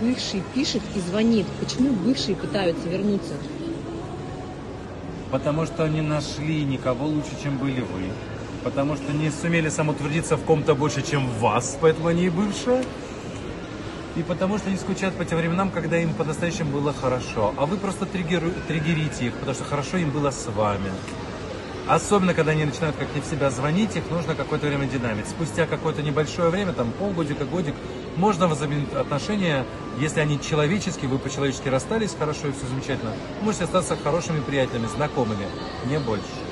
бывший пишет и звонит? Почему бывшие пытаются вернуться? Потому что не нашли никого лучше, чем были вы. Потому что не сумели самоутвердиться в ком-то больше, чем в вас, поэтому они и бывшие. И потому что они скучают по тем временам, когда им по-настоящему было хорошо. А вы просто триггерите их, потому что хорошо им было с вами. Особенно, когда они начинают как не в себя звонить, их нужно какое-то время динамить. Спустя какое-то небольшое время, там полгодика, годик, можно возобновить отношения, если они человеческие, вы по-человечески расстались, хорошо и все замечательно. Можете остаться хорошими приятелями, знакомыми, не больше.